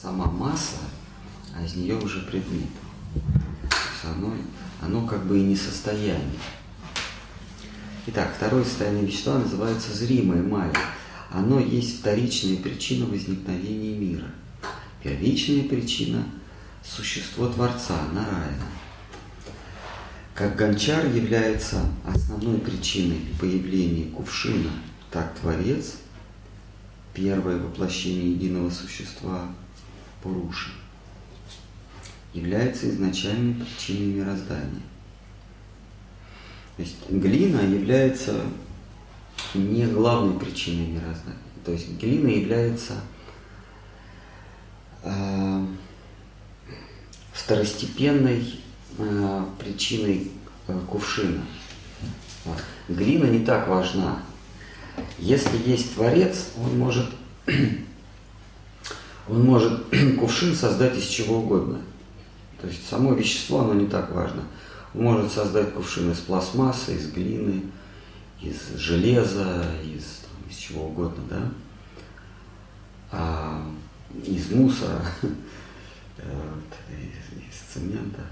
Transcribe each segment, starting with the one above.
сама масса, а из нее уже предмет. То есть оно, оно как бы и не состояние. Итак, второе состояние вещества называется зримое майя. Оно есть вторичная причина возникновения мира. Первичная причина – существо Творца, Нараяна. Как гончар является основной причиной появления кувшина, так Творец – первое воплощение единого существа Пуруши – является изначальной причиной мироздания. То есть глина является не главной причиной мироздания. То есть глина является э, второстепенной э, причиной э, кувшина. Вот. Глина не так важна. Если есть Творец, он может, он может кувшин создать из чего угодно. То есть само вещество, оно не так важно. Он может создать кувшин из пластмассы, из глины, из железа, из, там, из чего угодно, да, а, из мусора, из, из цемента.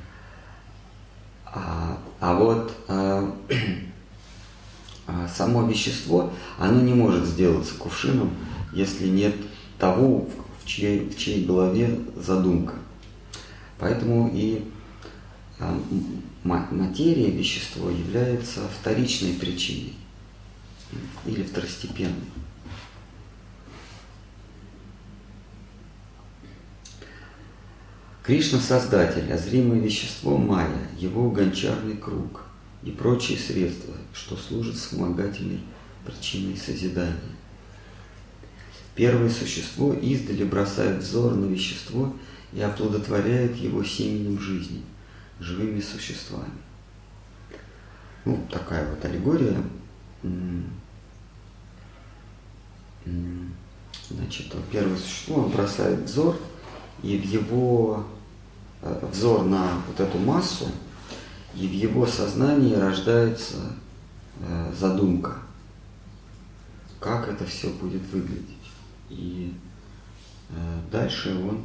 А, а вот а, а само вещество, оно не может сделаться кувшином, если нет того, чьей, в чьей голове задумка. Поэтому и а, материя, вещество является вторичной причиной или второстепенной. Кришна – Создатель, а зримое вещество – Майя, его гончарный круг и прочие средства, что служат вспомогательной причиной созидания. Первое существо издали бросает взор на вещество и оплодотворяет его семенем жизни – живыми существами. Ну, такая вот аллегория. Значит, первое существо, он бросает взор, и в его э, взор на вот эту массу, и в его сознании рождается э, задумка, как это все будет выглядеть. И э, дальше он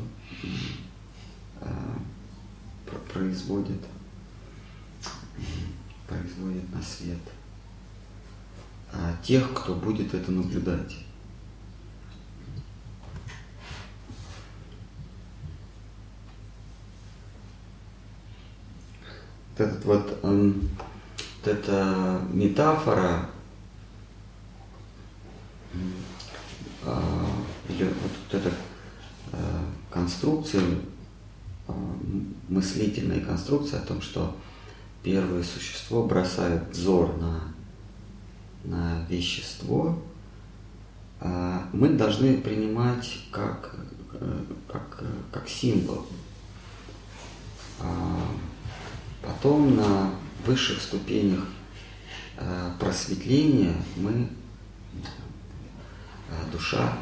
производит, производит на свет а тех, кто будет это наблюдать. Этот вот, вот эта метафора или вот, эта а, конструкция мыслительная конструкция о том, что первое существо бросает взор на, на вещество, а мы должны принимать как, как, как символ. А потом на высших ступенях а, просветления мы, а, душа,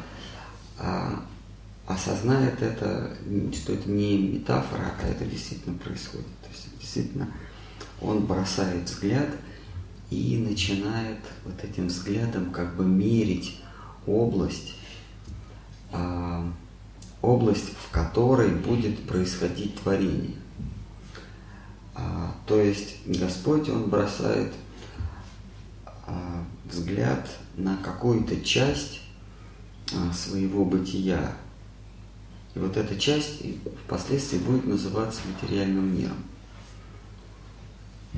осознает это, что это не метафора, а это действительно происходит. То есть действительно он бросает взгляд и начинает вот этим взглядом как бы мерить область, а, область, в которой будет происходить творение. А, то есть Господь, Он бросает а, взгляд на какую-то часть а, своего бытия, и вот эта часть впоследствии будет называться материальным миром.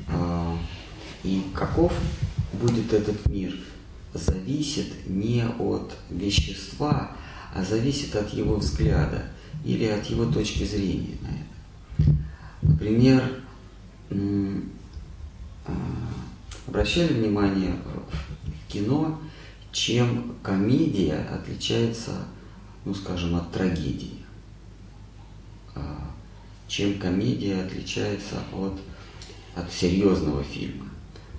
А, и каков будет этот мир, зависит не от вещества, а зависит от его взгляда или от его точки зрения на это. Например, а, обращали внимание в кино, чем комедия отличается, ну скажем, от трагедии. А, чем комедия отличается от, от серьезного фильма.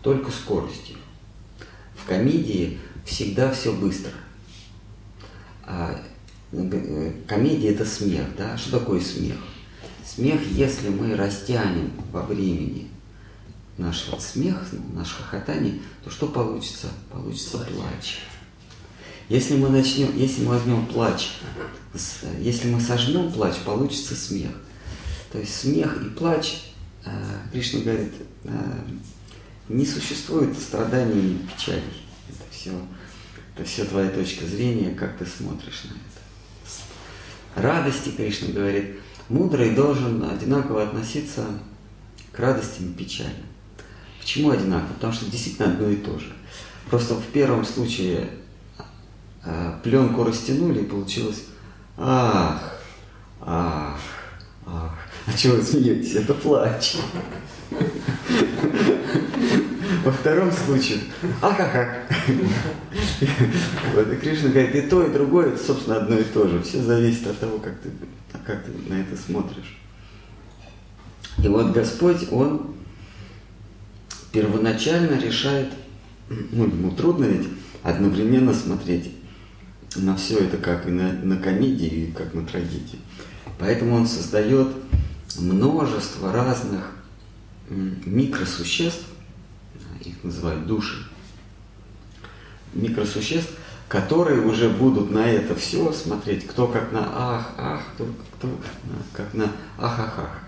Только скоростью. В комедии всегда все быстро. А э, комедия это смех, да? Что такое смех? Смех, если мы растянем во времени наш вот смех, наш хохотание, то что получится? Получится плач. Если мы начнем, если мы возьмем плач, если мы сожмем плач, получится смех. То есть смех и плач, э, Кришна говорит, э, не существует страданий и печалей. Это все, это все твоя точка зрения, как ты смотришь на это. Радости, Кришна говорит, мудрый должен одинаково относиться к радостям и печалям. Почему одинаково? Потому что действительно одно и то же. Просто в первом случае э, пленку растянули и получилось ах, ах, ах. А чего вы смеетесь? Это плач. Во втором случае, ах, ах, ах. Вот, и Кришна говорит, и то, и другое, это, собственно, одно и то же. Все зависит от того, как ты, как ты на это смотришь. И вот Господь, Он первоначально решает, ну, ему трудно ведь одновременно смотреть на все это как и на, на комедии, и как на трагедии. Поэтому он создает множество разных микросуществ, их называют души, микросуществ, которые уже будут на это все смотреть, кто как на ах, ах, кто, кто как на ах, ах,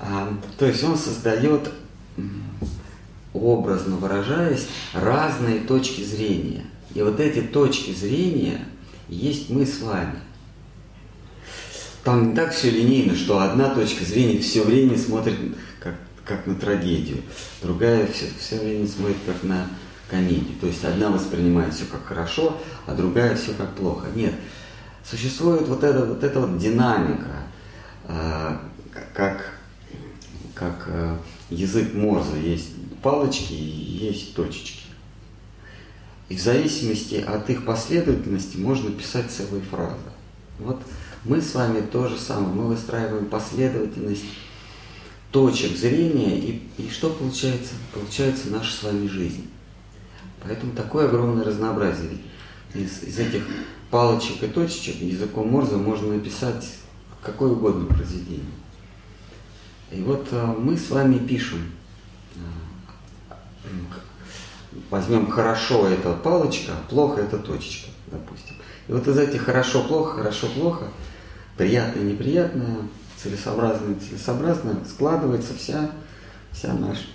ах. То есть он создает, образно выражаясь, разные точки зрения. И вот эти точки зрения есть мы с вами. Там не так все линейно, что одна точка зрения все время смотрит как, как на трагедию, другая все, все время смотрит как на комедию. То есть одна воспринимает все как хорошо, а другая все как плохо. Нет, существует вот эта вот, эта вот динамика, э, как, как э, язык Морза. Есть палочки и есть точечки. И в зависимости от их последовательности можно писать целые фразы. Вот мы с вами то же самое. Мы выстраиваем последовательность точек зрения, и, и что получается? Получается наша с вами жизнь. Поэтому такое огромное разнообразие. Из, из этих палочек и точечек языком Морзе можно написать какое угодно произведение. И вот а, мы с вами пишем. А, возьмем хорошо это палочка, плохо это точечка, допустим. И вот из этих хорошо-плохо, хорошо-плохо, приятное-неприятное, целесообразное-целесообразное складывается вся, вся наша,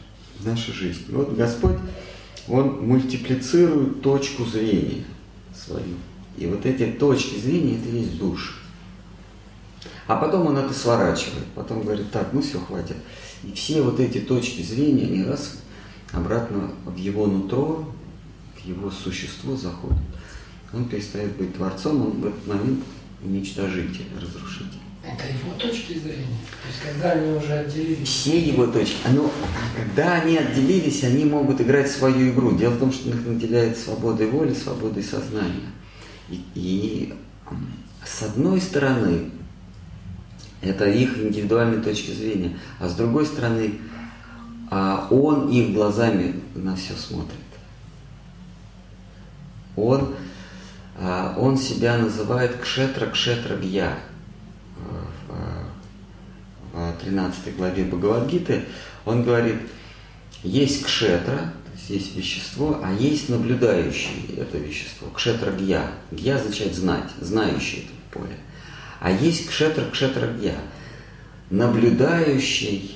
наша жизнь. И вот Господь он мультиплицирует точку зрения свою. И вот эти точки зрения, это есть душа. А потом он это сворачивает, потом говорит, так, ну все, хватит. И все вот эти точки зрения, они раз обратно в его нутро, в его существо заходят. Он перестает быть творцом, он в этот момент уничтожитель, разрушитель. Это его точки зрения. То есть когда они уже отделились. Все его точки. Ну, когда они отделились, они могут играть свою игру. Дело в том, что их наделяет свободой воли, свободой сознания. И, и с одной стороны, это их индивидуальные точки зрения, а с другой стороны, а он их глазами на все смотрит. Он, а, он себя называет кшетра кшетра гья в 13 главе Бхагавадгиты, он говорит, есть кшетра, то есть есть вещество, а есть наблюдающий это вещество. Кшетра гья. Гья означает знать, знающий это поле. А есть кшетра кшетра гья. Наблюдающий,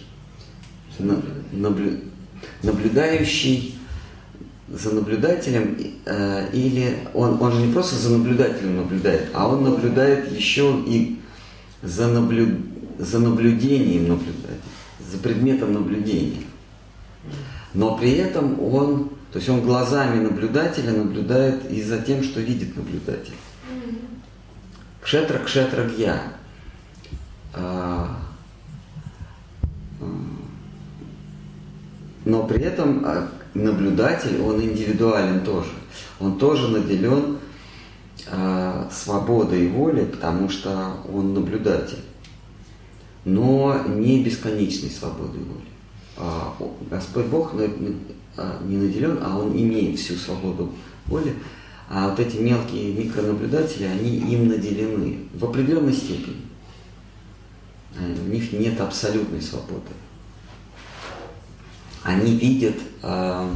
на, наблю, наблюдающий за наблюдателем, э, или он, он же не просто за наблюдателем наблюдает, а он наблюдает еще и за, наблю, за наблюдением наблюдать, за предметом наблюдения. Но при этом он, то есть он глазами наблюдателя наблюдает и за тем, что видит наблюдатель. Кшетра кшетра гья. А, но при этом а, наблюдатель, он индивидуален тоже. Он тоже наделен э, свободой воли, потому что он наблюдатель, но не бесконечной свободой воли. А, Господь Бог а, не наделен, а Он имеет всю свободу воли, а вот эти мелкие микронаблюдатели, они им наделены в определенной степени. У них нет абсолютной свободы. Они видят э,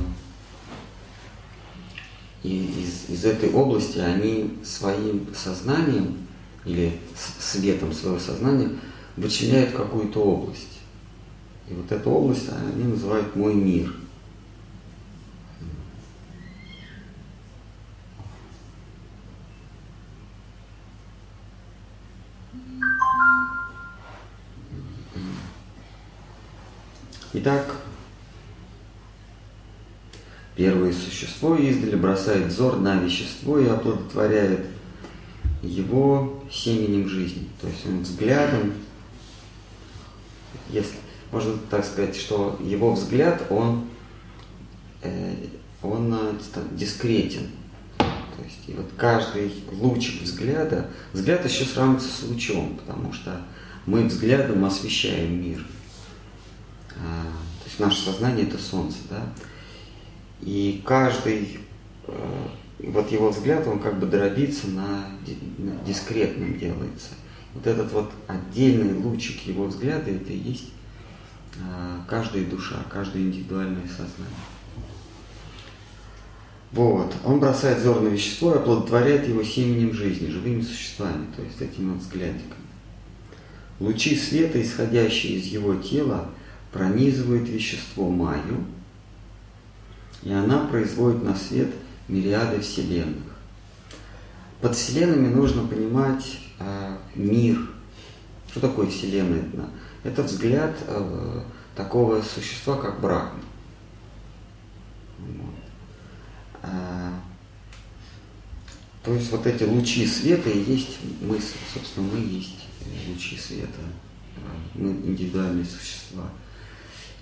из, из этой области они своим сознанием или светом своего сознания вычленяют какую-то область. И вот эту область они называют «мой мир». Итак, первое существо издали бросает взор на вещество и оплодотворяет его семенем жизни. То есть он взглядом, если можно так сказать, что его взгляд, он, э, он э, дискретен. То есть и вот каждый лучик взгляда, взгляд еще сравнивается с лучом, потому что мы взглядом освещаем мир. А, то есть наше сознание это солнце, да. И каждый, э, вот его взгляд, он как бы дробится на, на дискретном делается. Вот этот вот отдельный лучик его взгляда, это и есть а, каждая душа, каждое индивидуальное сознание. Вот. Он бросает взор на вещество и оплодотворяет его семенем жизни, живыми существами, то есть этим вот взглядиком. Лучи света, исходящие из его тела, пронизывают вещество Майю, и она производит на свет мириады вселенных. Под вселенными нужно понимать э, мир. Что такое вселенная? Это взгляд э, такого существа, как Брахма. Вот. А, то есть вот эти лучи света и есть мысль. Собственно, мы есть лучи света. Мы индивидуальные существа.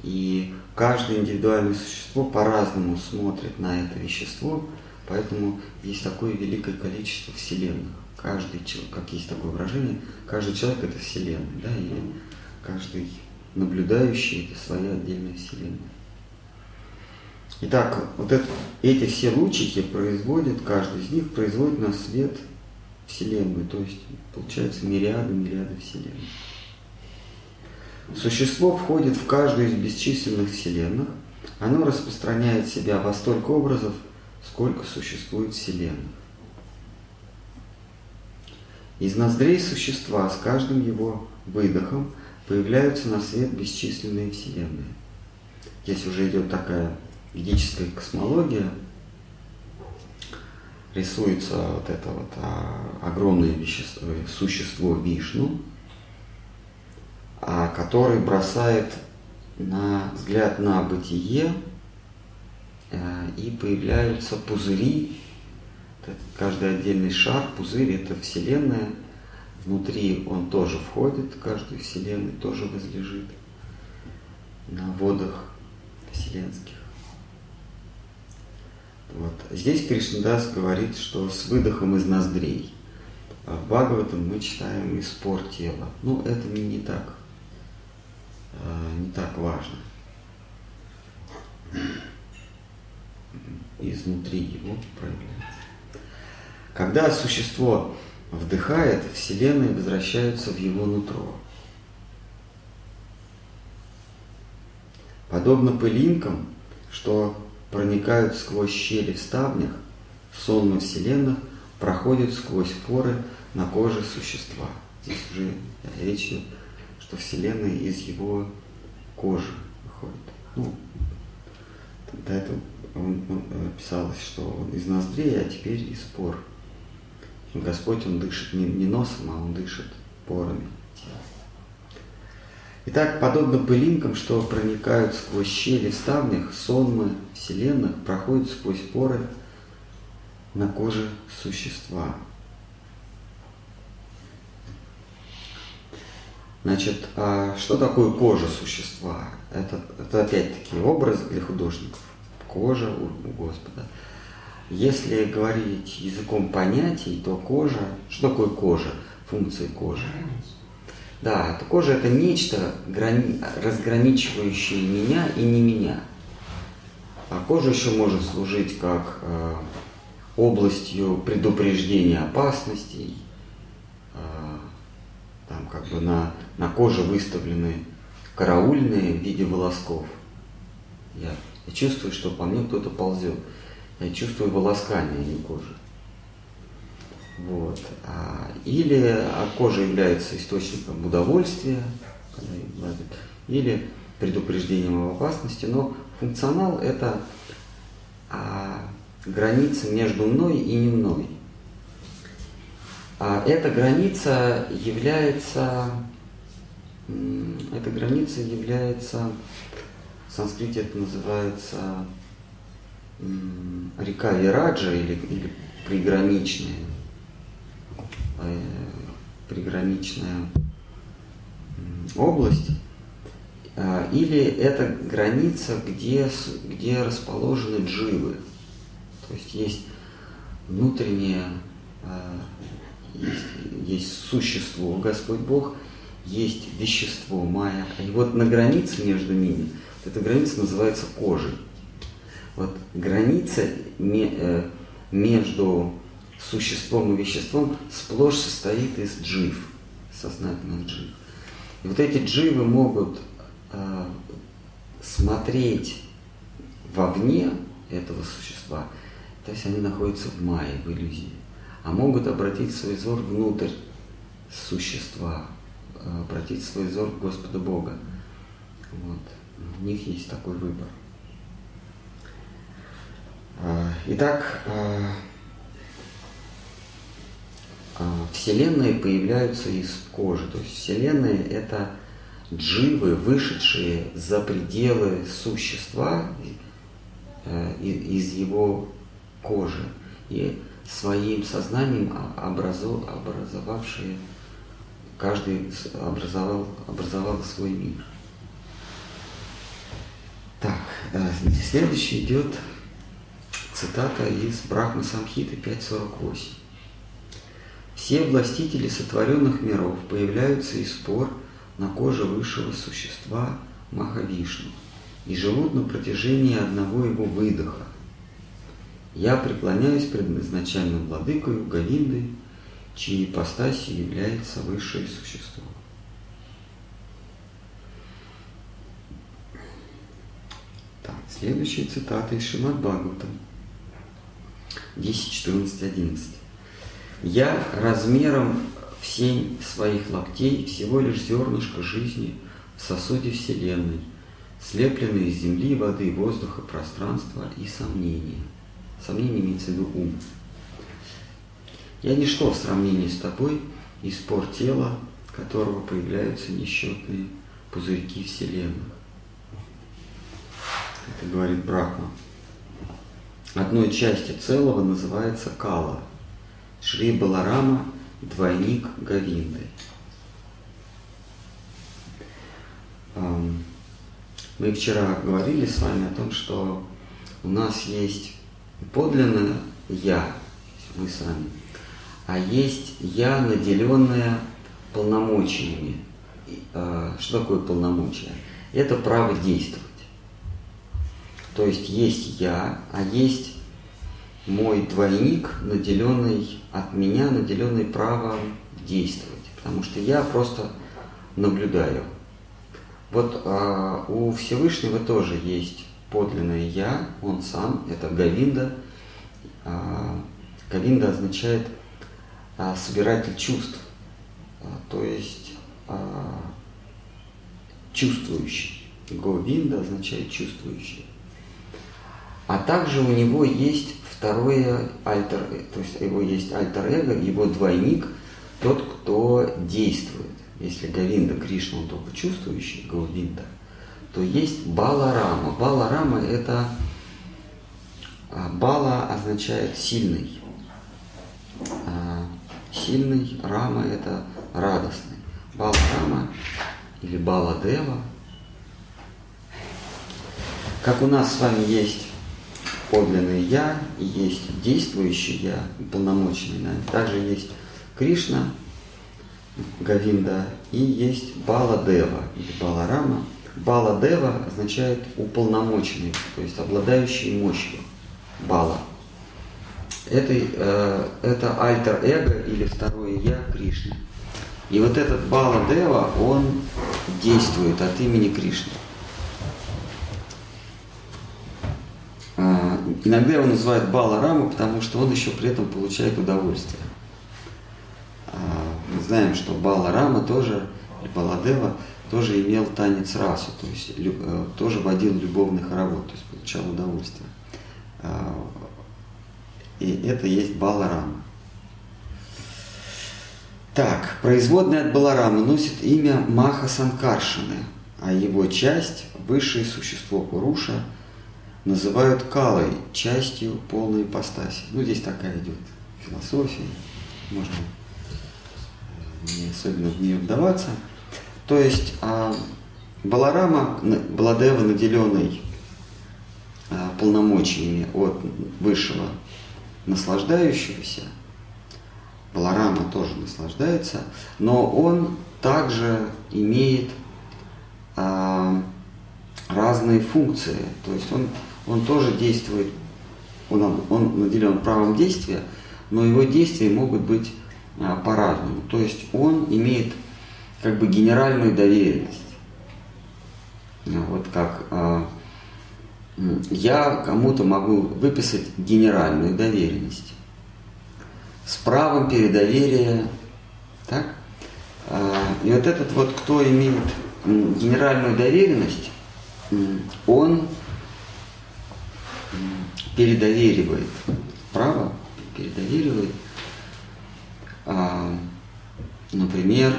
И каждое индивидуальное существо по-разному смотрит на это вещество, поэтому есть такое великое количество вселенных. Каждый человек, как есть такое выражение, каждый человек это вселенная, да, и каждый наблюдающий это своя отдельная вселенная. Итак, вот это, эти все лучики производят, каждый из них производит на свет Вселенную, то есть получается мириады, мириады Вселенных. Существо входит в каждую из бесчисленных Вселенных, оно распространяет себя во столько образов, сколько существует Вселенных. Из ноздрей существа с каждым его выдохом появляются на свет бесчисленные вселенные. Здесь уже идет такая ведическая космология, рисуется вот это вот а, огромное вещество, существо Вишну, который бросает на взгляд на бытие, а, и появляются пузыри, каждый отдельный шар, пузырь это Вселенная, Внутри он тоже входит, каждый вселенной тоже возлежит на водах вселенских. Вот. Здесь Кришнадас говорит, что с выдохом из ноздрей. А в Бхагаватам мы читаем из тела. Ну, это не, так, а, не так важно. Изнутри его проявляется. Когда существо вдыхает, Вселенная возвращается в его нутро. Подобно пылинкам, что проникают сквозь щели в ставнях, сонмы Вселенных проходят сквозь поры на коже существа. Здесь уже речь идет, что Вселенная из его кожи выходит. Ну, до этого он, он, писалось, что он из ноздрей, а теперь из пор. Господь, Он дышит не, не носом, а Он дышит порами. Итак, подобно пылинкам, что проникают сквозь щели в сонмы вселенных проходят сквозь поры на коже существа. Значит, а что такое кожа существа? Это, это опять-таки образ для художников. Кожа у Господа – если говорить языком понятий, то кожа, что такое кожа, функции кожи? Да, это кожа это нечто, грани, разграничивающее меня и не меня. А кожа еще может служить как э, областью предупреждения опасностей. Там как бы на, на коже выставлены караульные в виде волосков. Я, я чувствую, что по мне кто-то ползет. Я чувствую волоскание, а не кожи. Вот. А, или а кожа является источником удовольствия, или предупреждением об опасности, но функционал это а, граница между мной и не мной. А эта граница является, эта граница является, в санскрите это называется река Вираджа или, или приграничная, э, приграничная область, а, или это граница, где, где расположены дживы. То есть есть внутреннее, а, есть, есть существо, Господь Бог, есть вещество, майя. И вот на границе между ними, эта граница называется кожей. Вот граница э, между существом и веществом сплошь состоит из джив, сознательных джив. И вот эти дживы могут э, смотреть вовне этого существа, то есть они находятся в мае, в иллюзии, а могут обратить свой взор внутрь существа, обратить свой взор к Господа Бога. Вот. У них есть такой выбор. Э, итак, э, Вселенные появляются из кожи. То есть Вселенные – это дживы, вышедшие за пределы существа э, из его кожи и своим сознанием образовавшие, каждый образовал, образовал свой мир. Так, э, следующий идет цитата из Брахма Самхиты 5.48. Все властители сотворенных миров появляются из спор на коже высшего существа Махавишну и живут на протяжении одного его выдоха. Я преклоняюсь пред изначальным владыкою Говинды, чьей ипостасью является высшее существо. Так, следующая цитата из Шимат Бхагавата 10, 14, 11. Я размером в семь своих локтей всего лишь зернышко жизни в сосуде Вселенной, слепленные из земли, воды, воздуха, пространства и сомнения. Сомнение имеется в виду ум. Я ничто в сравнении с тобой и спор тела, которого появляются несчетные пузырьки Вселенных. Это говорит Брахма. Одной части целого называется Кала. Шри Баларама – двойник Говинды. Мы вчера говорили с вами о том, что у нас есть подлинное «я», мы сами, а есть «я», наделенное полномочиями. А, что такое полномочия? Это право действовать. То есть есть «я», а есть мой двойник, наделенный от меня, наделенный правом действовать. Потому что я просто наблюдаю. Вот а, у Всевышнего тоже есть подлинное я, он сам, это Гавинда. А, Гавинда означает а, собиратель чувств, а, то есть чувствующий. Говинда означает чувствующий. А также у него есть второе альтер, то есть его есть альтер-эго, его двойник, тот, кто действует. Если Говинда Кришна, он только чувствующий, Говинда, то есть Баларама. Баларама это а, Бала означает сильный. А, сильный, Рама это радостный. Баларама или Баладева. Как у нас с вами есть подлинное Я, и есть действующий Я, полномочный. Да? Также есть Кришна, Гавинда, и есть Баладева или Баларама. Баладева означает уполномоченный, то есть обладающий мощью. Бала. Это, э, это альтер-эго или второе Я Кришны. И вот этот Баладева, он действует от имени Кришны. иногда его называют Бала Рама, потому что он еще при этом получает удовольствие. А, мы знаем, что Бала Рама тоже, Баладева тоже имел танец расу, то есть э, тоже водил любовный хоровод, то есть получал удовольствие. А, и это есть Баларама. Так, производная от Баларама носит имя Маха Санкаршины, а его часть, высшее существо Пуруша, называют Калой, частью полной ипостаси. Ну, здесь такая идет философия, можно не особенно в нее вдаваться. То есть а, Баларама, Баладева, наделенный а, полномочиями от высшего наслаждающегося, Баларама тоже наслаждается, но он также имеет а, разные функции. То есть он, он тоже действует, он, он наделен правом действия, но его действия могут быть а, по-разному. То есть он имеет как бы генеральную доверенность. Вот как а, я кому-то могу выписать генеральную доверенность с правом передоверия. Так? А, и вот этот вот, кто имеет генеральную доверенность, он передоверивает право, передоверивает, а, например,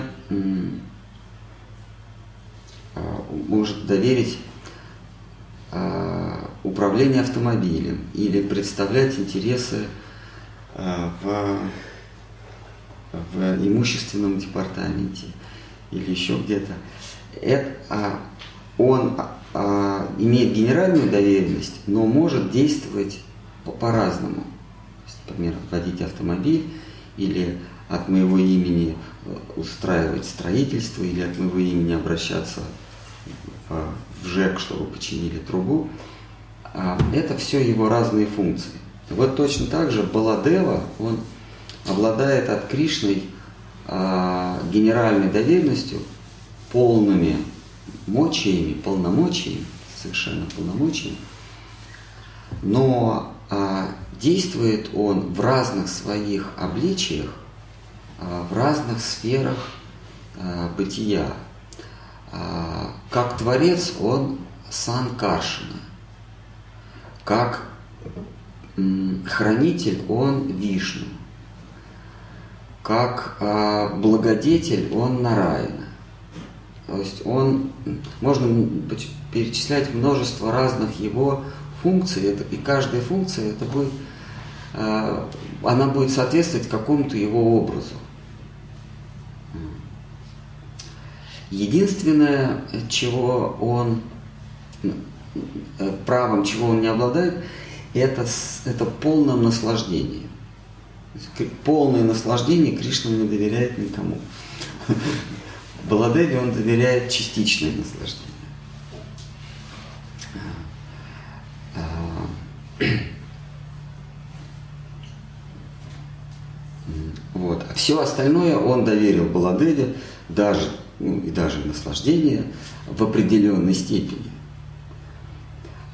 может доверить управление автомобилем или представлять интересы в, в имущественном департаменте или еще где-то. Это, а, он а, имеет генеральную доверенность, но может действовать по- по-разному. Например, водить автомобиль или от моего имени устраивать строительство или от моего имени обращаться в, ЖЭК, чтобы починили трубу. А, это все его разные функции. Вот точно так же Баладева, он обладает от Кришной а, генеральной доверенностью, полными мочиями, полномочиями, совершенно полномочиями, но а, действует он в разных своих обличиях, в разных сферах а, бытия. А, как творец он сан Каршина, как хранитель он Вишну, как а, благодетель он Нараяна. То есть он, можно перечислять множество разных его функций, и каждая функция это будет, а, она будет соответствовать какому-то его образу. Единственное, чего он, э, правом, чего он не обладает, это, это полное наслаждение. Полное наслаждение Кришна не доверяет никому. Баладеве он доверяет частичное наслаждение. Вот. А все остальное он доверил Баладеве, даже, ну, и даже наслаждение в определенной степени.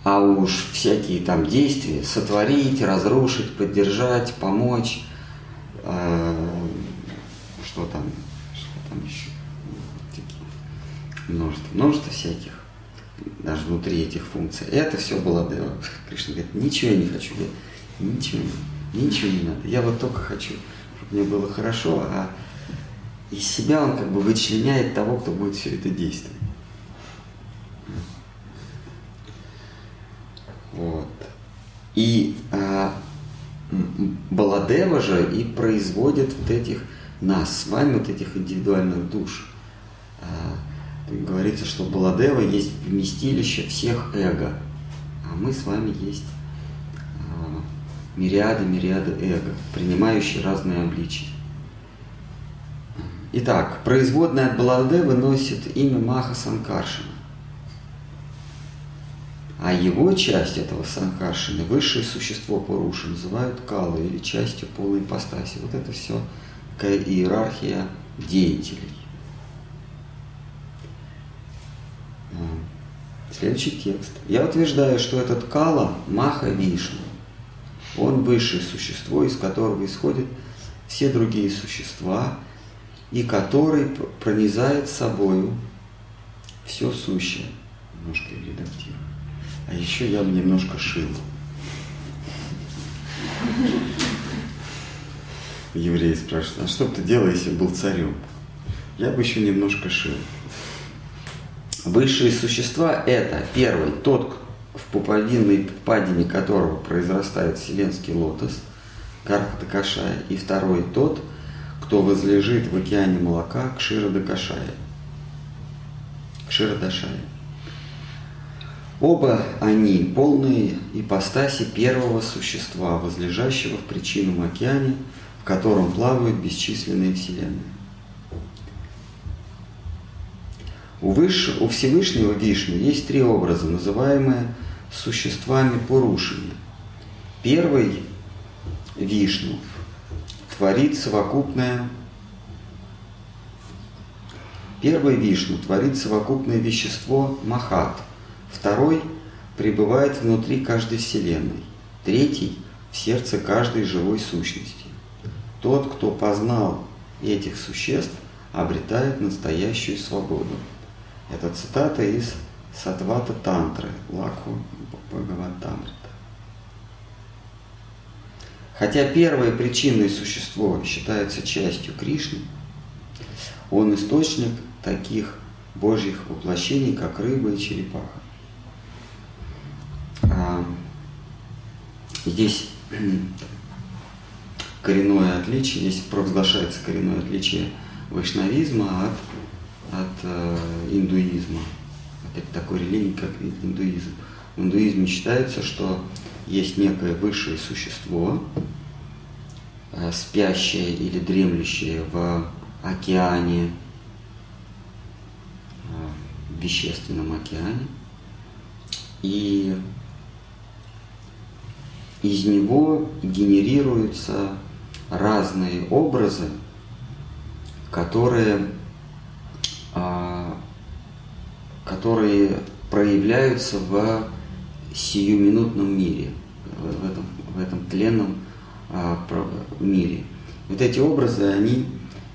А уж всякие там действия, сотворить, разрушить, поддержать, помочь, э, что там, что там еще, множество, множество всяких, даже внутри этих функций. Это все было Дева. Кришна говорит, ничего я не хочу, я, ничего, ничего не надо. Я вот только хочу, чтобы мне было хорошо, а из себя он как бы вычленяет того, кто будет все это действовать. Вот. И а, Баладева же и производит вот этих нас с вами, вот этих индивидуальных душ. А, говорится, что Баладева есть вместилище всех эго, а мы с вами есть а, мириады, мириады эго, принимающие разные обличия. Итак, производная от Баладевы носит имя Маха Санкаршина. А его часть этого санкаршины, высшее существо Пуруши, называют калой или частью полной ипостаси. Вот это все такая иерархия деятелей. Следующий текст. Я утверждаю, что этот кала – Маха Вишну. Он высшее существо, из которого исходят все другие существа, и который пронизает собою все сущее. Немножко редактирую. А еще я бы немножко шил. Евреи спрашивают, а что бы ты делал, если был царем? Я бы еще немножко шил. Высшие существа – это первый, тот, в пуповинной впадине которого произрастает вселенский лотос, Карха Кашая, и второй тот, кто возлежит в океане молока Кшира Дакашая. Кшира Дашая. Оба они полные ипостаси первого существа, возлежащего в причинном океане, в котором плавают бесчисленные вселенные. У, выше, у Всевышнего Вишну есть три образа, называемые существами Пурушами. Первый Вишну творит совокупное Первый Вишну творит совокупное вещество Махат. Второй пребывает внутри каждой вселенной. Третий в сердце каждой живой сущности. Тот, кто познал этих существ, обретает настоящую свободу. Это цитата из Сатвата Тантры, Лаку Бхагаватамрита. Хотя первое причинное существо считается частью Кришны, он источник таких божьих воплощений, как рыба и черепаха. А, здесь коренное отличие, здесь провозглашается коренное отличие вайшнавизма от от э, индуизма. Опять такой религии, как индуизм. В индуизме считается, что есть некое высшее существо, э, спящее или дремлющее в океане, э, в вещественном океане. И из него генерируются разные образы, которые а, которые проявляются в сиюминутном мире, в этом, в этом тленном а, мире. Вот эти образы, они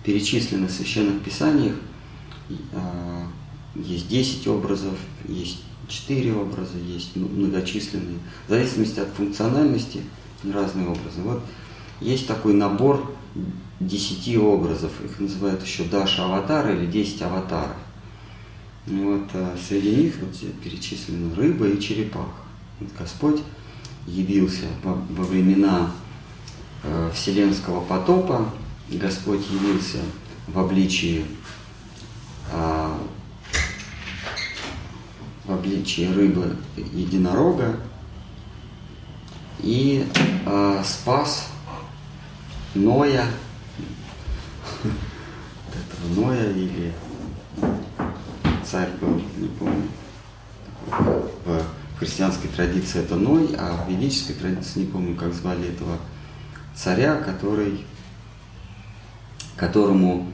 перечислены в священных писаниях. А, есть 10 образов, есть 4 образа, есть многочисленные. В зависимости от функциональности разные образы. Вот есть такой набор десяти образов, их называют еще Даша аватары или 10 аватаров. Вот а, среди них вот перечислены рыба и черепаха. Господь явился во, во времена э, Вселенского потопа, Господь явился в обличии э, в обличии рыбы единорога и э, спас Ноя этого Ноя или царь был, не помню. В христианской традиции это Ной, а в ведической традиции не помню, как звали этого царя, который, которому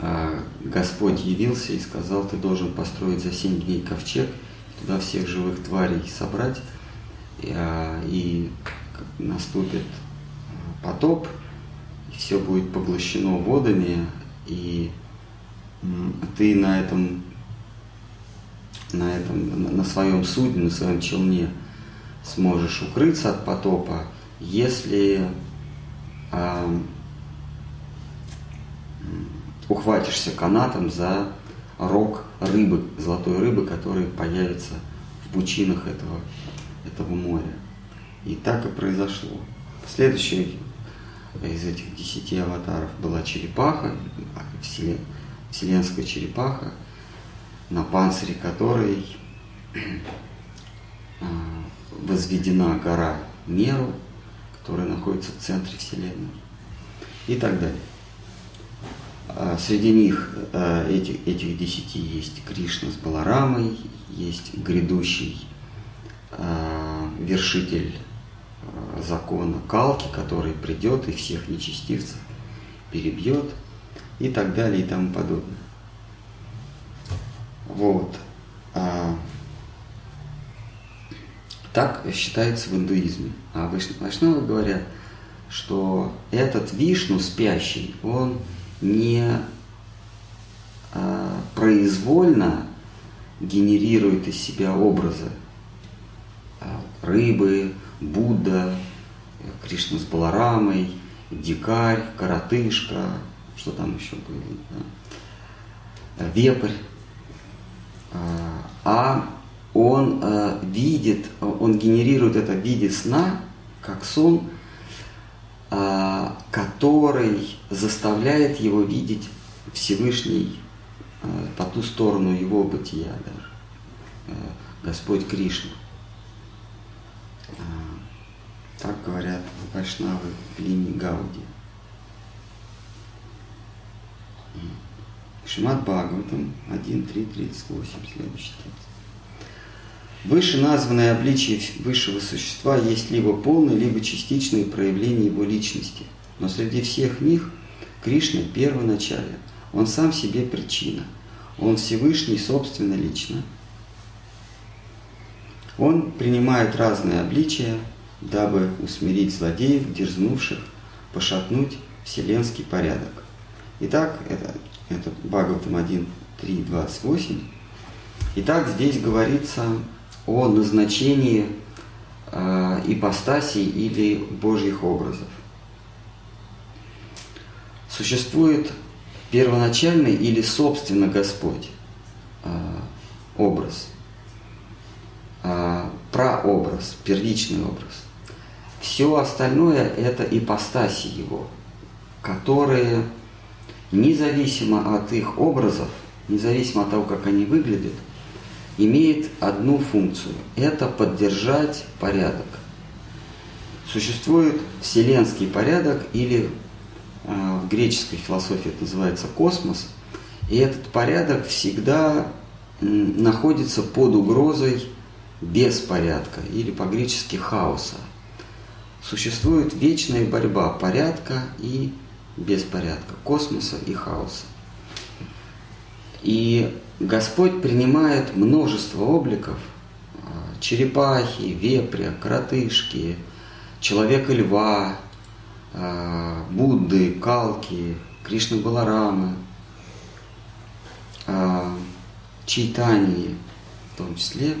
э, Господь явился и сказал, ты должен построить за семь дней ковчег, туда всех живых тварей собрать, и, э, и наступит потоп, все будет поглощено водами, и ты на этом, на этом, на своем судне, на своем челне сможешь укрыться от потопа, если э, ухватишься канатом за рог рыбы, золотой рыбы, которая появится в пучинах этого, этого моря. И так и произошло. Следующий из этих десяти аватаров была черепаха, вселенская черепаха, на панцире которой а, возведена гора Меру, которая находится в центре Вселенной и так далее. А, среди них а, этих, этих десяти есть Кришна с Баларамой, есть грядущий вершитель закона Калки, который придет и всех нечестивцев перебьет и так далее и тому подобное. Вот. А, Так считается в индуизме. А вайшнавы говорят, что этот Вишну спящий, он не а, произвольно генерирует из себя образы а, рыбы, Будда, Кришна с Баларамой, дикарь, коротышка, что там еще было, да? вепрь. А, а он э, видит, он генерирует это в виде сна, как сон, э, который заставляет его видеть Всевышний э, по ту сторону его бытия даже, Господь Кришна. Э, так говорят вайшнавы в линии Гауди. Шимат Бхагаватам 1.3.38, следующий текст. Выше названное обличие высшего существа есть либо полное, либо частичное проявление его личности. Но среди всех них Кришна первоначален. Он сам себе причина. Он Всевышний собственно лично. Он принимает разные обличия, дабы усмирить злодеев, дерзнувших, пошатнуть вселенский порядок. Итак, это, это Бхагаватам 1, 3, 28. Итак, здесь говорится о назначении э, ипостасей или божьих образов. Существует первоначальный или собственно Господь э, образ, э, прообраз, первичный образ. Все остальное это ипостаси Его, которые независимо от их образов, независимо от того, как они выглядят, имеет одну функцию – это поддержать порядок. Существует вселенский порядок или э, в греческой философии это называется космос, и этот порядок всегда находится под угрозой беспорядка или по-гречески хаоса. Существует вечная борьба порядка и беспорядка, космоса и хаоса. И Господь принимает множество обликов, а, черепахи, вепря, кротышки, человека-льва, а, Будды, Калки, Кришны Баларамы, а, Чайтании в том числе,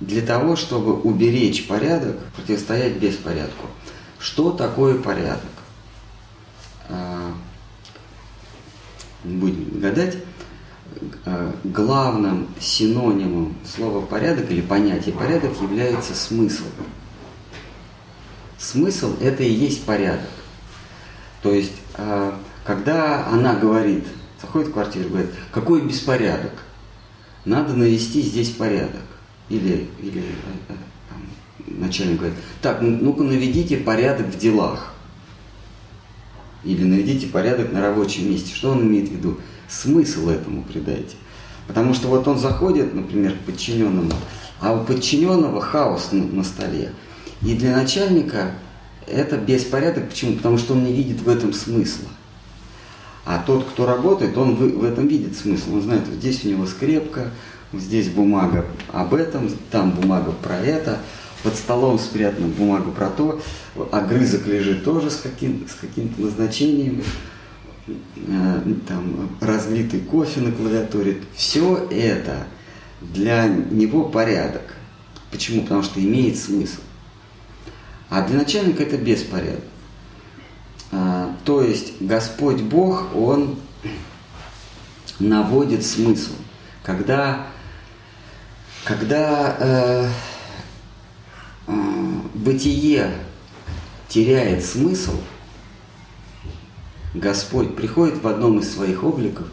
для того, чтобы уберечь порядок, противостоять беспорядку. Что такое порядок? Будем гадать. Э, главным синонимом слова порядок или понятия порядок является смысл. Смысл – это и есть порядок. То есть, э, когда она говорит, заходит в квартиру, говорит, какой беспорядок, надо навести здесь порядок. Или, или э, там, начальник говорит, так, ну, ну-ка наведите порядок в делах. Или наведите порядок на рабочем месте. Что он имеет в виду? смысл этому придайте. Потому что вот он заходит, например, к подчиненному, а у подчиненного хаос на, на столе. И для начальника это беспорядок. Почему? Потому что он не видит в этом смысла. А тот, кто работает, он в, в этом видит смысл. Он знает, вот здесь у него скрепка, здесь бумага об этом, там бумага про это, под столом спрятана бумага про то, огрызок лежит тоже с, каким, с каким-то назначением. Э, там, разлитый кофе на клавиатуре, все это для него порядок. Почему? Потому что имеет смысл. А для начальника это беспорядок. А, то есть Господь Бог, Он наводит смысл. Когда, когда э, э, бытие теряет смысл – Господь приходит в одном из своих обликов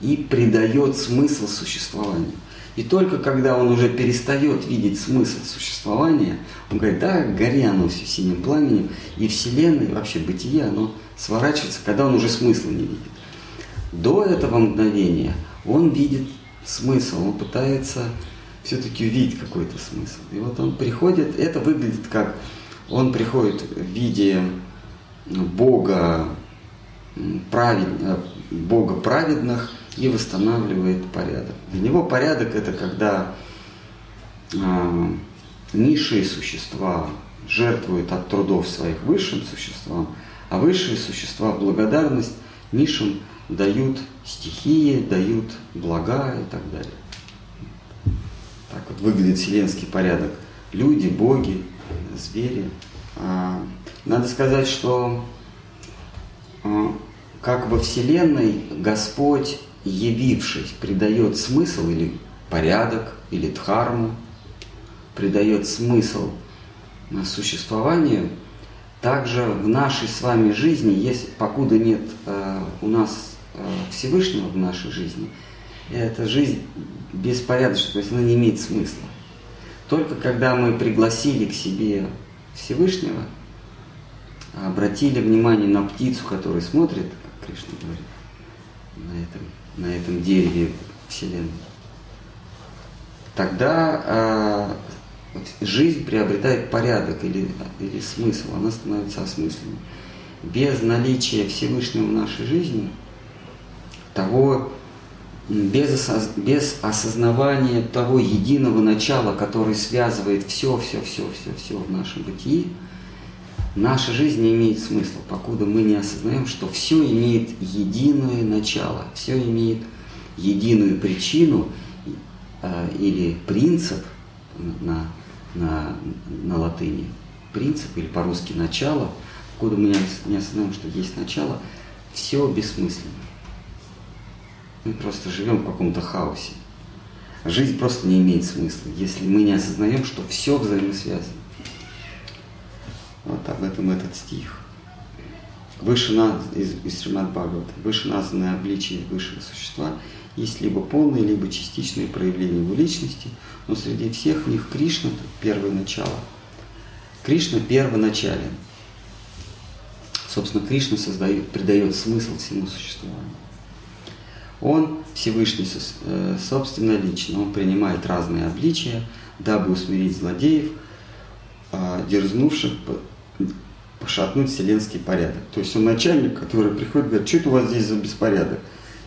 и придает смысл существованию. И только когда он уже перестает видеть смысл существования, он говорит, да, гори оно все синим пламенем, и Вселенная, и вообще бытие, оно сворачивается, когда он уже смысла не видит. До этого мгновения он видит смысл, он пытается все-таки увидеть какой-то смысл. И вот он приходит, это выглядит как, он приходит в виде Бога, правед, э, Бога праведных и восстанавливает порядок. Для него порядок это когда э, низшие существа жертвуют от трудов своих высшим существам, а высшие существа в благодарность низшим дают стихии, дают блага и так далее. Выглядит вселенский порядок. Люди, боги, звери. А, надо сказать, что а, как во Вселенной Господь, явившись, придает смысл или порядок, или дхарму, придает смысл существованию, также в нашей с вами жизни, если покуда нет э, у нас э, Всевышнего в нашей жизни, эта жизнь беспорядочна, то есть она не имеет смысла. Только когда мы пригласили к себе Всевышнего, обратили внимание на птицу, которая смотрит, как Кришна говорит, на этом, на этом дереве Вселенной, тогда э, жизнь приобретает порядок или, или смысл, она становится осмысленной. Без наличия Всевышнего в нашей жизни, того, без, без осознавания того единого начала, который связывает все, все, все, все, все в нашем бытии, наша жизнь не имеет смысла, покуда мы не осознаем, что все имеет единое начало, все имеет единую причину э, или принцип на, на, на латыни, принцип или по-русски начало, покуда мы не осознаем, что есть начало, все бессмысленно. Мы просто живем в каком-то хаосе. Жизнь просто не имеет смысла, если мы не осознаем, что все взаимосвязано. Вот об этом этот стих. Выше нас, из, из Шримад Бхагавата, выше названное обличие высшего существа есть либо полные, либо частичные проявления его личности, но среди всех них Кришна – первое начало. Кришна первоначален. Собственно, Кришна создает, придает смысл всему существованию. Он Всевышний э, собственно лично, он принимает разные обличия, дабы усмирить злодеев, а, дерзнувших пошатнуть вселенский порядок. То есть он начальник, который приходит и говорит, что это у вас здесь за беспорядок?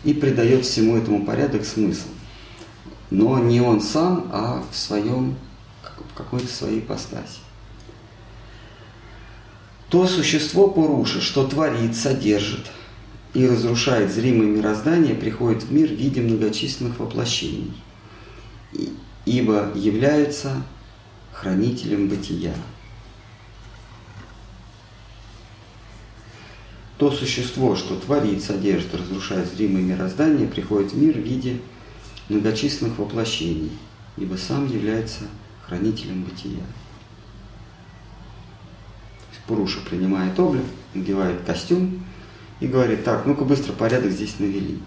И придает всему этому порядок смысл. Но не он сам, а в своем, в какой-то своей ипостаси. То существо Пуруша, что творит, содержит и разрушает зримое мироздание, приходит в мир в виде многочисленных воплощений, ибо является хранителем бытия. То существо, что творит, содержит, разрушает зримое мироздание, приходит в мир в виде многочисленных воплощений, ибо сам является хранителем бытия. Пуруша принимает облик, надевает костюм и говорит, так, ну-ка быстро порядок здесь навели.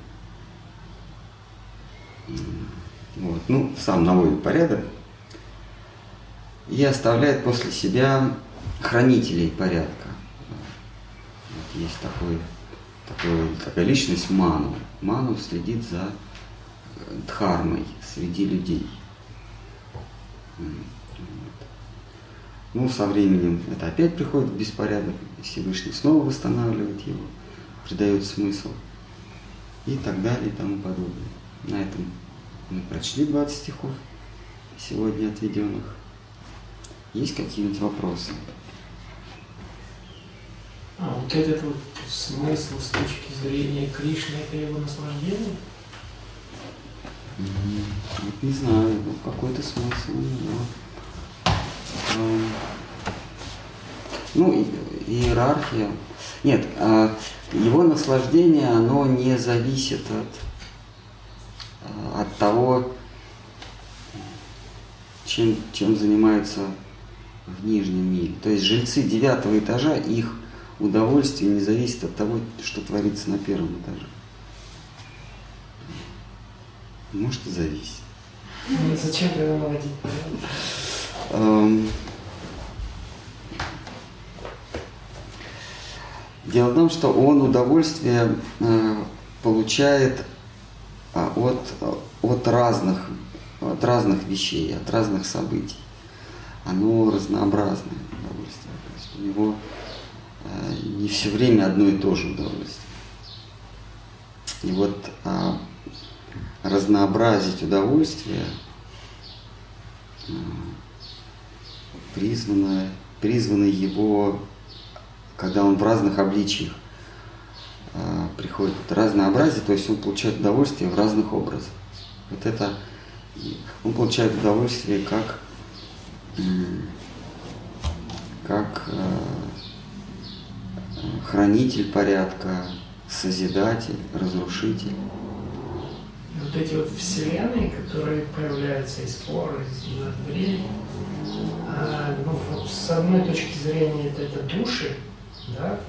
Вот, ну, сам наводит порядок и оставляет после себя хранителей порядка есть такой, такой, такая личность Ману. Ману следит за э, дхармой среди людей. Ну, со временем это опять приходит в беспорядок, Всевышний снова восстанавливает его, придает смысл и так далее и тому подобное. На этом мы прочли 20 стихов сегодня отведенных. Есть какие-нибудь вопросы? А вот этот вот смысл с точки зрения Кришны, это его наслаждение? Вот не знаю, какой-то смысл у него. Ну, иерархия. Нет, а, его наслаждение, оно не зависит от, а, от того, чем, чем занимаются в нижнем мире. То есть жильцы девятого этажа, их удовольствие не зависит от того, что творится на первом этаже. Может и зависит. Ну, зачем тогда наводить порядок? Эм, дело в том, что он удовольствие э, получает а, от, от, разных, от разных вещей, от разных событий. Оно разнообразное удовольствие. То есть у него Э, не все время одно и то же удовольствие. И вот а, разнообразить удовольствие, а, призвано, призваны его, когда он в разных обличиях э, приходит. Разнообразие, то есть он получает удовольствие в разных образах. Вот это он получает удовольствие как, как э, хранитель порядка, созидатель, разрушитель. И вот эти вот вселенные, которые появляются из пор, из времени, а, ну, с одной точки зрения это, это души, да,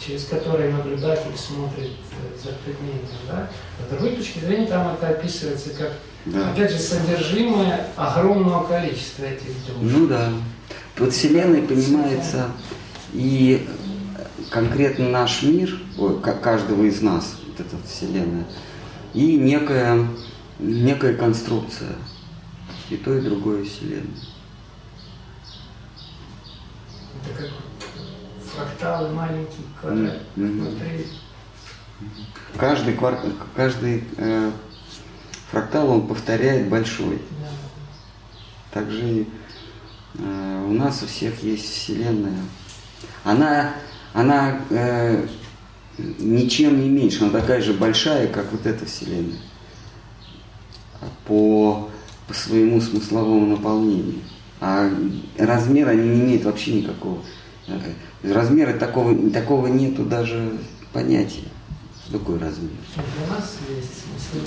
через которые наблюдатель смотрит э, за предметом, да, с другой точки зрения там это описывается как, да. опять же, содержимое огромного количества этих душ. Ну да. Под Вселенной понимается и конкретно наш мир, каждого из нас, вот эта Вселенная, и некая, некая конструкция, и то, и другое Вселенная. Это как фракталы маленький квадрат mm-hmm. внутри. Каждый, квар... каждый э, фрактал он повторяет большой. Да. Также э, у нас у всех есть Вселенная. Она она э, ничем не меньше, она такая же большая, как вот эта Вселенная по, по своему смысловому наполнению. А размер они не имеют вообще никакого. Размера такого, такого нету даже понятия. Что такое размер? Для нас есть смысл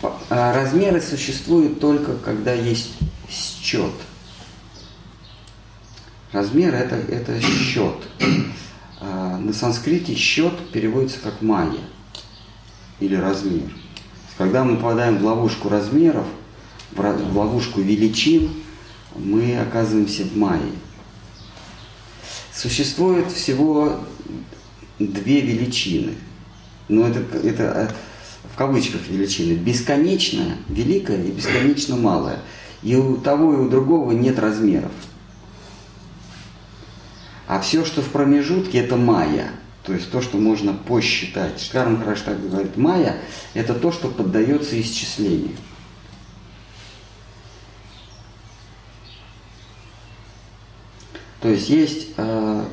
да? А размеры существуют только, когда есть счет. Размер это, это счет. А, на санскрите счет переводится как майя или размер. Когда мы попадаем в ловушку размеров, в ловушку величин, мы оказываемся в майе. Существует всего две величины. Но это, это а, в кавычках величины. Бесконечная, великая и бесконечно малая. И у того и у другого нет размеров. А все, что в промежутке, это майя. То есть то, что можно посчитать. Шкарм так говорит, майя – это то, что поддается исчислению. То есть есть э,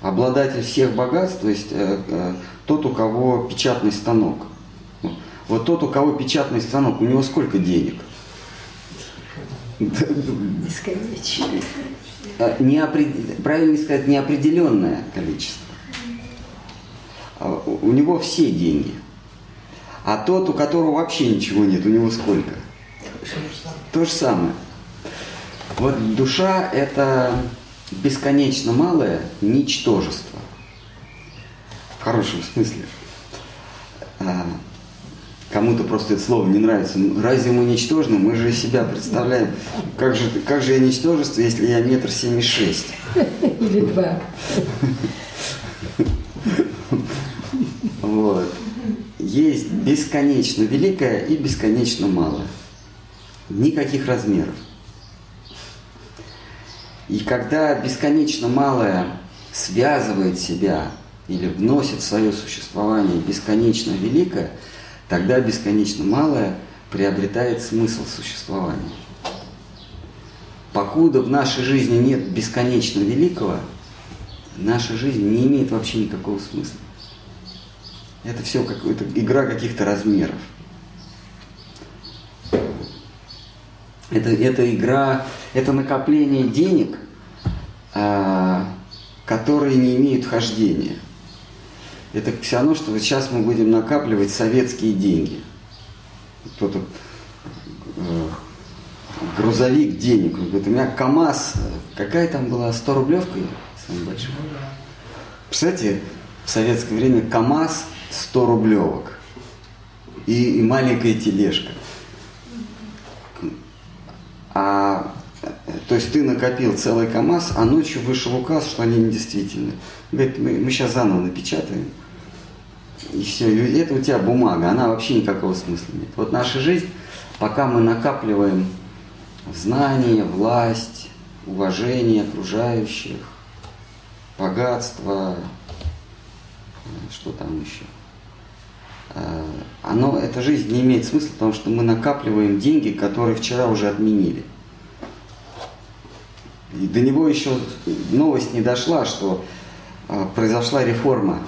обладатель всех богатств, то есть э, э, тот, у кого печатный станок. Вот тот, у кого печатный станок, у него сколько денег? Бесконечно. Э, неопред... правильно сказать, неопределенное количество. А у него все деньги. А тот, у которого вообще ничего нет, у него сколько? То же самое. Вот душа – это бесконечно малое ничтожество. В хорошем смысле. А, кому-то просто это слово не нравится. Разве мы ничтожны? Мы же себя представляем. Как же, как же я ничтожество, если я метр семьдесят шесть? Или два. Вот. Есть бесконечно великое и бесконечно малое. Никаких размеров. И когда бесконечно малое связывает себя или вносит в свое существование бесконечно великое – тогда бесконечно малое приобретает смысл существования. Покуда в нашей жизни нет бесконечно великого, наша жизнь не имеет вообще никакого смысла. Это все какая-то игра каких-то размеров. Это, это игра, это накопление денег, а, которые не имеют хождения – это все равно, что вот сейчас мы будем накапливать советские деньги. Кто-то э, грузовик денег. Он говорит, у меня КАМАЗ, какая там была, 100 рублевка самая большая? Представляете, в советское время КАМАЗ 100 рублевок и, и маленькая тележка. А то есть ты накопил целый КАМАЗ, а ночью вышел указ, что они недействительны. Говорит, мы, мы сейчас заново напечатаем. И все, и это у тебя бумага, она вообще никакого смысла нет. Вот наша жизнь, пока мы накапливаем знания, власть, уважение окружающих, богатство, что там еще, э, оно, эта жизнь не имеет смысла, потому что мы накапливаем деньги, которые вчера уже отменили. И до него еще новость не дошла, что а, произошла реформа,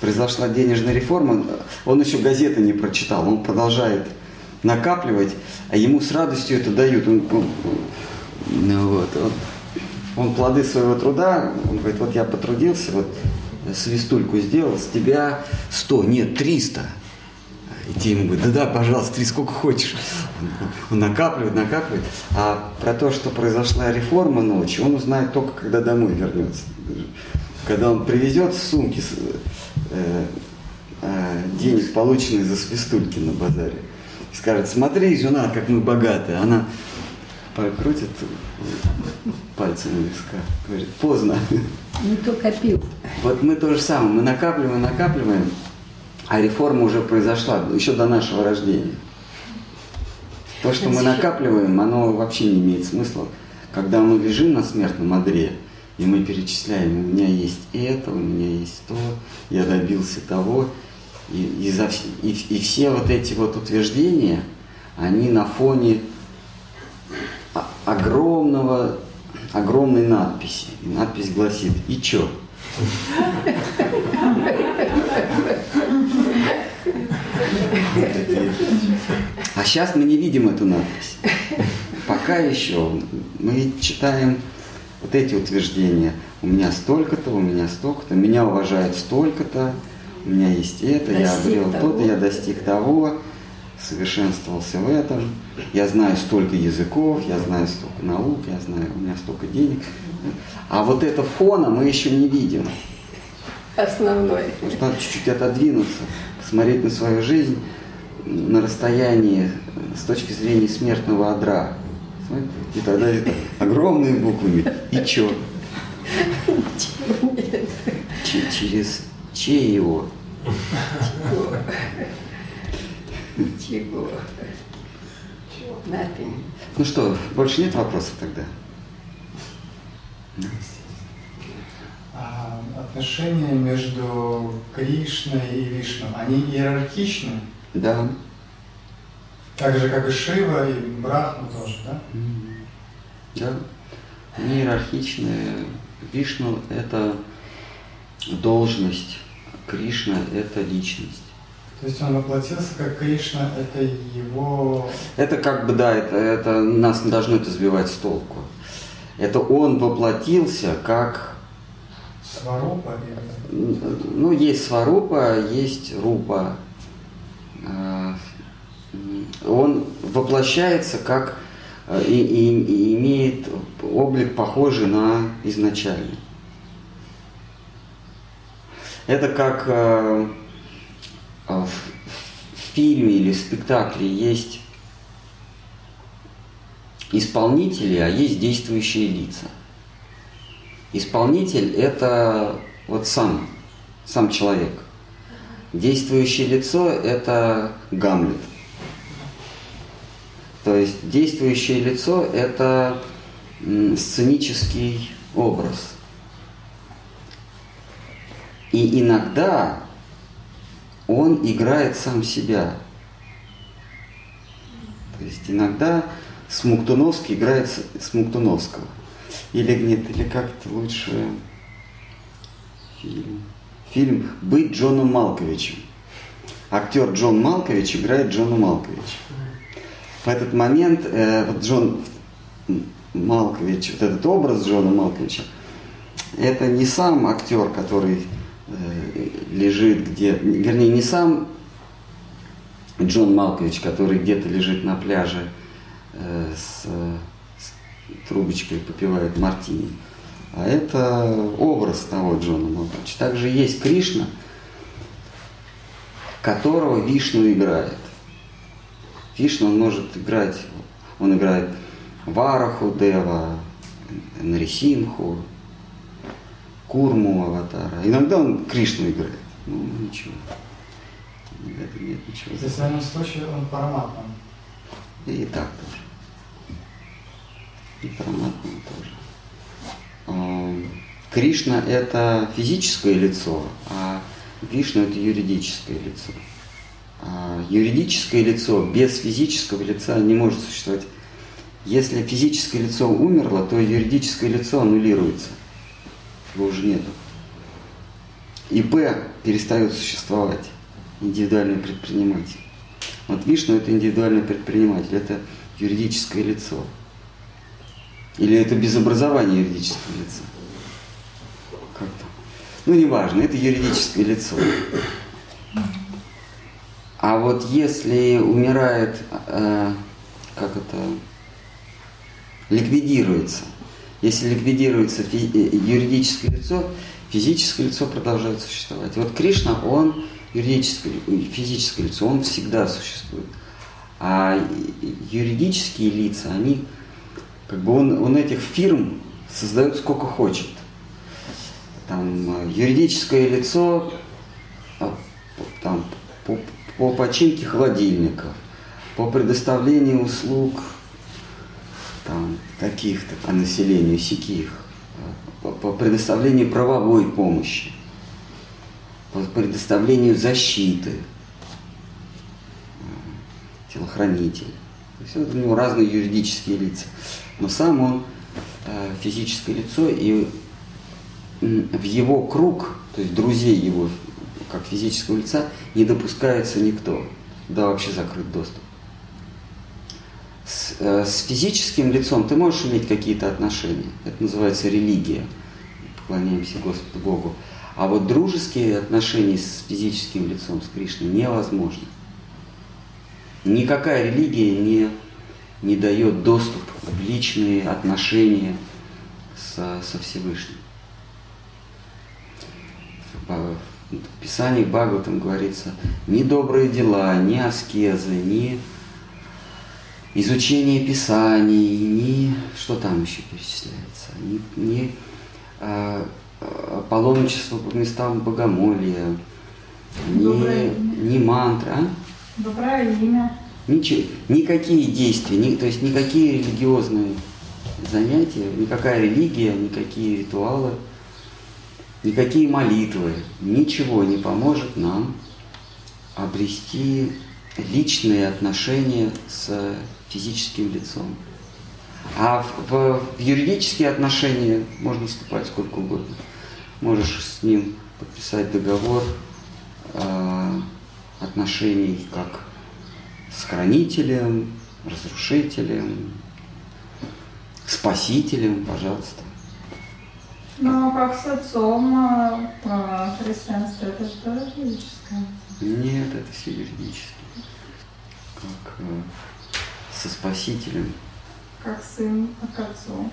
произошла денежная реформа. Он еще газеты не прочитал, он продолжает накапливать, а ему с радостью это дают. Он, он, ну вот, он, он плоды своего труда, он говорит, вот я потрудился, вот свистульку сделал, с тебя 100, нет, 300. И те ему говорят, да-да, пожалуйста, три сколько хочешь. Он накапливает, накапливает. А про то, что произошла реформа ночью, он узнает только, когда домой вернется. Когда он привезет сумки с, э, э, денег, полученных за свистульки на базаре. И скажет, смотри, жена, как мы богатые. Она покрутит пальцем на виска. Говорит, поздно. Не то копил. Вот мы то же самое. Мы накапливаем, накапливаем. А реформа уже произошла еще до нашего рождения. То, что мы накапливаем, оно вообще не имеет смысла. Когда мы лежим на смертном одре, и мы перечисляем, у меня есть это, у меня есть то, я добился того, и, и, за, и, и все вот эти вот утверждения, они на фоне огромного, огромной надписи. Надпись гласит «И чё?». А сейчас мы не видим эту надпись. Пока еще мы читаем вот эти утверждения. У меня столько-то, у меня столько-то, меня уважают столько-то, у меня есть это, достиг я обрел то-то, я достиг того, совершенствовался в этом, я знаю столько языков, я знаю столько наук, я знаю, у меня столько денег. А вот это фона мы еще не видим. Основной. Может, надо чуть-чуть отодвинуться, посмотреть на свою жизнь на расстоянии с точки зрения смертного одра. И тогда это огромные буквы. И чё? Через че его? Чего? Nothing. Ну что, больше нет вопросов тогда? А отношения между Кришной и Вишну, они иерархичны? Да. Так же, как и Шива, и Брахма тоже, да? Да. Они иерархичные. Вишну – это должность, Кришна – это личность. То есть он воплотился как Кришна, это его... Это как бы, да, это, это нас не должно это сбивать с толку. Это он воплотился как... Сварупа? Или... Ну, есть сварупа, есть рупа. А, он воплощается как э, и, и, и имеет облик похожий на изначальный. Это как э, в фильме или в спектакле есть исполнители, а есть действующие лица. Исполнитель – это вот сам, сам человек. Действующее лицо – это Гамлет. То есть действующее лицо – это сценический образ. И иногда он играет сам себя. То есть иногда Смуктуновский играет Смуктуновского. Или нет, или как-то лучше фильм. Фильм «Быть Джоном Малковичем». Актер Джон Малкович играет Джона Малковича. В этот момент э, вот Джон Малкович, вот этот образ Джона Малковича, это не сам актер, который лежит где, вернее, не сам Джон Малкович, который где-то лежит на пляже э, с, с трубочкой попивает мартини, а это образ того Джона Малковича. Также есть Кришна, которого Вишну играет. Вишну он может играть, он играет Вараху Дева, Нарисимху, Курму аватара. Иногда он Кришну играет. Ну, ничего. Это нет ничего. В данном случае он параматма. И так тоже. И параматма тоже. А, Кришна – это физическое лицо, а Вишну – это юридическое лицо. А юридическое лицо без физического лица не может существовать. Если физическое лицо умерло, то юридическое лицо аннулируется. Его уже нету. ИП перестает существовать. Индивидуальный предприниматель. Вот Вишну это индивидуальный предприниматель, это юридическое лицо. Или это без образования юридического лица. Как то Ну, неважно, это юридическое лицо. А вот если умирает, э, как это, ликвидируется, если ликвидируется э, юридическое лицо, физическое лицо продолжает существовать. Вот Кришна, он юридическое, физическое лицо, он всегда существует. А юридические лица, они, как бы он, он этих фирм создает сколько хочет. Там э, юридическое лицо а, там, по, по починке холодильников, по предоставлению услуг там, каких-то по населению, сяких, по, по предоставлению правовой помощи, по предоставлению защиты, телохранитель. То есть у него разные юридические лица. Но сам он э, физическое лицо, и в его круг, то есть друзей его, как физического лица, не допускается никто. Да, вообще закрыт доступ. С, э, с физическим лицом ты можешь иметь какие-то отношения. Это называется религия. Поклоняемся Господу Богу. А вот дружеские отношения с физическим лицом, с Кришной, невозможно. Никакая религия не, не дает доступ в личные отношения со, со Всевышним. В Писании Бхагаватам говорится, ни добрые дела, ни аскезы, ни изучение Писаний, ни что там еще перечисляется, ни, ни а, паломничество по местам богомолия, ни, ни мантра. А? Доброе имя. Ничего, никакие действия, ни, то есть никакие религиозные занятия, никакая религия, никакие ритуалы, никакие молитвы, ничего не поможет нам обрести личные отношения с физическим лицом. А в, в, юридические отношения можно вступать сколько угодно. Можешь с ним подписать договор э, отношений как с хранителем, разрушителем, спасителем, пожалуйста. Ну, как с отцом а, в христианстве, это же тоже физическое. Нет, это все юридически. Как э, со спасителем. Как сын к отцу.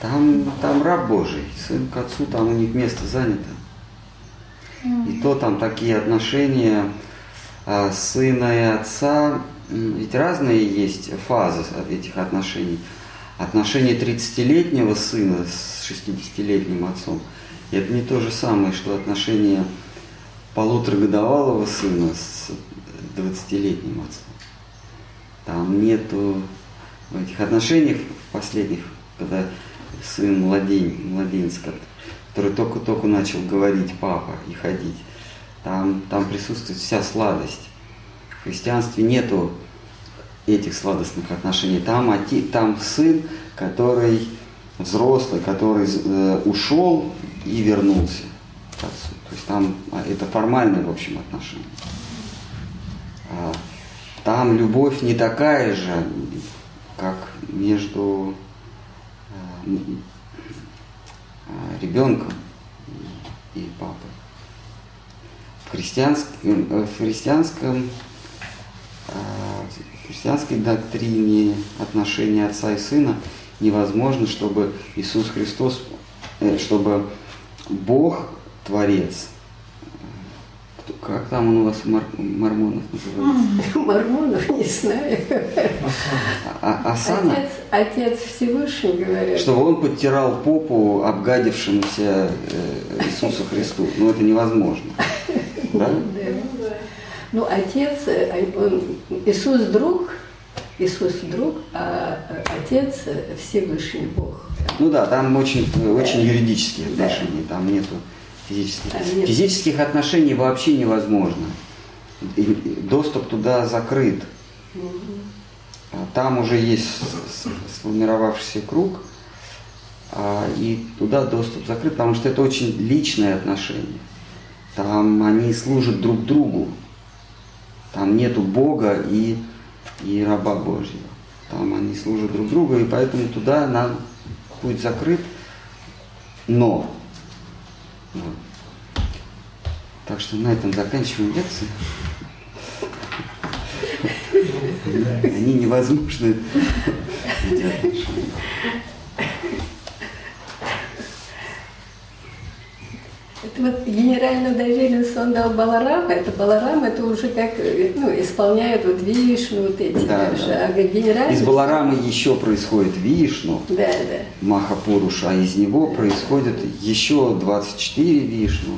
Там, там раб Божий, сын к отцу, там у них место занято. И то там такие отношения а, сына и отца, ведь разные есть фазы этих отношений. Отношения 30-летнего сына с 60-летним отцом, и это не то же самое, что отношения полуторагодовалого сына с 20-летним отцом. Там нету в этих отношениях последних, когда сын младень, младенец, который только-только начал говорить папа и ходить, там, там присутствует вся сладость. В христианстве нету этих сладостных отношений. Там, оти, там сын, который взрослый, который э, ушел и вернулся к отцу. То есть там а, это формальное, в общем, отношение. Там любовь не такая же, как между э, ребенком и папой. В христианском, в христианском в христианской доктрине отношения отца и сына невозможно, чтобы Иисус Христос, чтобы Бог, Творец, как там он у вас мар, мормонов называется? Мормонов не знаю. А, Асана? Отец, отец Всевышний, говорят. Чтобы он подтирал попу обгадившемуся Иисусу Христу. Ну это невозможно. Да? Да. Ну, отец, он, Иисус друг, Иисус друг, а отец Всевышний Бог. Ну да, там очень, очень юридические отношения, там нету физических. нет. Физических отношений вообще невозможно. Доступ туда закрыт. а там уже есть сформировавшийся круг, а, и туда доступ закрыт, потому что это очень личные отношения. Там они служат друг другу. Там нету Бога и, и раба Божьего. Там они служат друг другу, и поэтому туда нам путь закрыт. Но. Вот. Так что на этом заканчиваем лекцию. Они невозможны. эти отношения. Это вот генеральную доверенность он дал Баларама, это Баларам, это уже как, э, ну, исполняют вот Вишну, вот эти Да, даже, да. а генеральный... Из Баларамы еще происходит Вишну, Да, да. Махапуруш, а из него происходит еще 24 Вишну.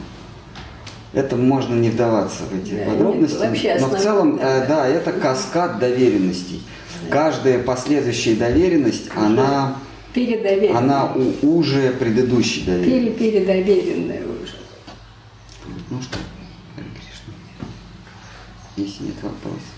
Это можно не вдаваться в эти Да, подробности. нет, но в целом, э, да. да, это каскад доверенностей. Каждая последующая доверенность, она, Передоверенная. она уже предыдущей доверенности. Пере-передоверенная уже. Ну что. Если нет вопросов.